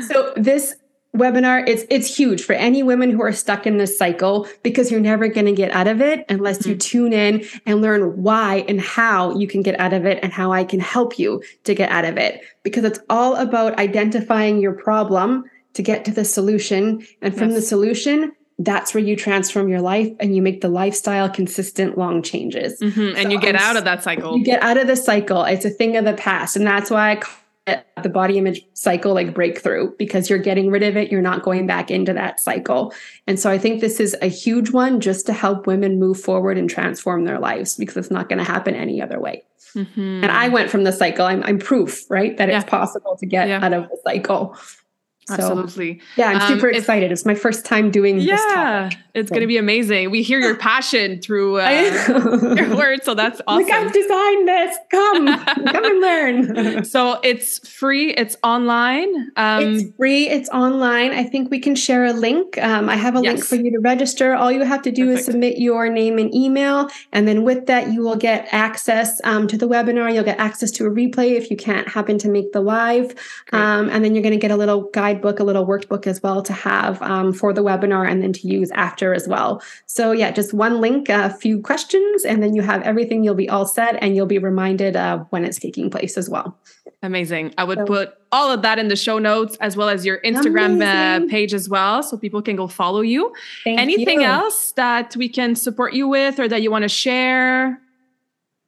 Speaker 2: so this webinar it's it's huge for any women who are stuck in this cycle because you're never going to get out of it unless mm-hmm. you tune in and learn why and how you can get out of it and how I can help you to get out of it because it's all about identifying your problem to get to the solution and from yes. the solution that's where you transform your life and you make the lifestyle consistent long changes.
Speaker 1: Mm-hmm. and so you get I'm, out of that cycle.
Speaker 2: you get out of the cycle. It's a thing of the past. And that's why i call it the body image cycle like breakthrough because you're getting rid of it. You're not going back into that cycle. And so i think this is a huge one just to help women move forward and transform their lives because it's not going to happen any other way. Mm-hmm. and i went from the cycle. I'm, I'm proof right that yeah. it's possible to get yeah. out of the cycle
Speaker 1: so, Absolutely.
Speaker 2: Yeah, I'm super um, excited. It's my first time doing
Speaker 1: yeah,
Speaker 2: this. Yeah,
Speaker 1: it's so. going to be amazing. We hear your passion through uh, your words, so that's awesome.
Speaker 2: Like I've designed this. Come, come and learn.
Speaker 1: so it's free. It's online.
Speaker 2: Um, it's free. It's online. I think we can share a link. Um, I have a yes. link for you to register. All you have to do Perfect. is submit your name and email, and then with that, you will get access um, to the webinar. You'll get access to a replay if you can't happen to make the live, um, and then you're going to get a little guide guidebook, a little workbook as well to have um, for the webinar and then to use after as well. So, yeah, just one link, a few questions, and then you have everything. You'll be all set and you'll be reminded uh, when it's taking place as well.
Speaker 1: Amazing. I would so, put all of that in the show notes as well as your Instagram uh, page as well so people can go follow you. Thank Anything you. else that we can support you with or that you want to share?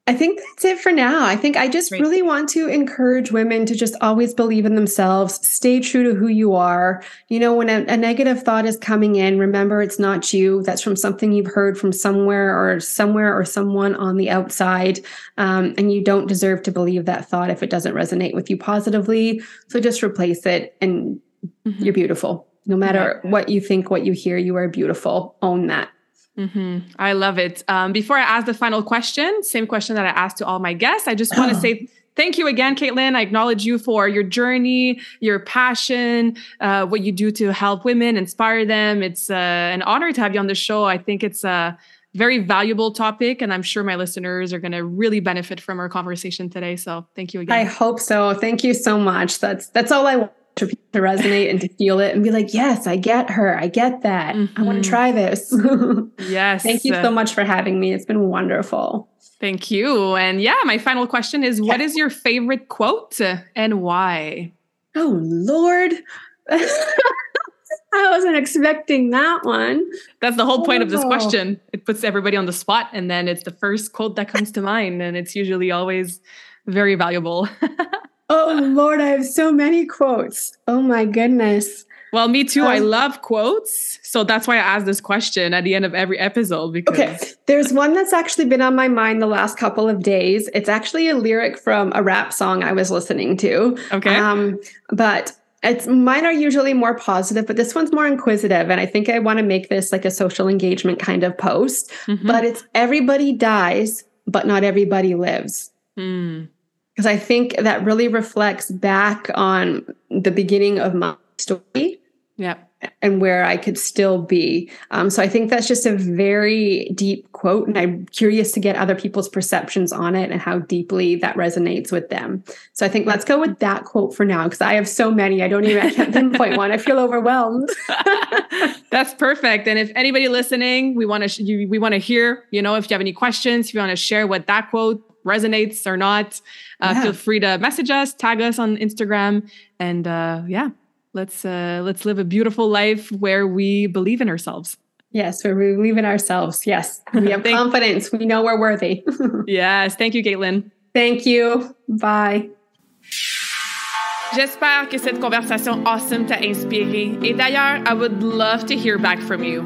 Speaker 2: I think that's it for now. I think I just Great. really want to encourage women to just always believe in themselves, stay true to who you are. You know, when a, a, negative thought is coming in, remember it's not you. That's from something you've heard from somewhere or somewhere or someone on the outside. Um, and you don't deserve to believe that thought if it doesn't resonate with you positively. So just replace it and mm-hmm. you're beautiful. No matter yeah. what you think, what you hear, you are beautiful. Own that.
Speaker 1: Mm-hmm. I love it. Um, before I ask the final question, same question that I asked to all my guests, I just want to say thank you again, Caitlin. I acknowledge you for your journey, your passion, uh, what you do to help women, inspire them. It's uh, an honor to have you on the show. I think it's a very valuable topic, and I'm sure my listeners are going to really benefit from our conversation today. So thank you again.
Speaker 2: I hope so. Thank you so much. That's that's all I want to, to resonate and to feel it and be like, yes, I get her. I get that. Mm-hmm. I want to try this.
Speaker 1: yes.
Speaker 2: Thank you so much for having me. It's been wonderful.
Speaker 1: Thank you. And yeah, my final question is what is your favorite quote and why?
Speaker 2: Oh, Lord. I wasn't expecting that one.
Speaker 1: That's the whole point oh. of this oh. question. It puts everybody on the spot, and then it's the first quote that comes to mind, and it's usually always very valuable.
Speaker 2: Oh Lord, I have so many quotes. Oh my goodness.
Speaker 1: Well, me too. Um, I love quotes. So that's why I ask this question at the end of every episode. Because
Speaker 2: okay, there's one that's actually been on my mind the last couple of days. It's actually a lyric from a rap song I was listening to.
Speaker 1: Okay. Um,
Speaker 2: but it's mine are usually more positive, but this one's more inquisitive. And I think I want to make this like a social engagement kind of post. Mm-hmm. But it's everybody dies, but not everybody lives. Mm because I think that really reflects back on the beginning of my story.
Speaker 1: Yeah.
Speaker 2: And where I could still be. Um, so I think that's just a very deep quote. And I'm curious to get other people's perceptions on it and how deeply that resonates with them. So I think let's go with that quote for now because I have so many. I don't even, I can't pinpoint one. I feel overwhelmed.
Speaker 1: that's perfect. And if anybody listening, we want to, we want to hear, you know, if you have any questions, if you want to share what that quote resonates or not, uh, yeah. feel free to message us, tag us on Instagram, and uh, yeah, let's uh, let's live a beautiful life where we believe in ourselves.
Speaker 2: Yes, where we believe in ourselves. Yes, we have confidence. We know we're worthy.
Speaker 1: yes, thank you, Caitlin.
Speaker 2: Thank you. Bye.
Speaker 1: J'espère que cette conversation awesome t'a inspiré. Et d'ailleurs, I would love to hear back from you.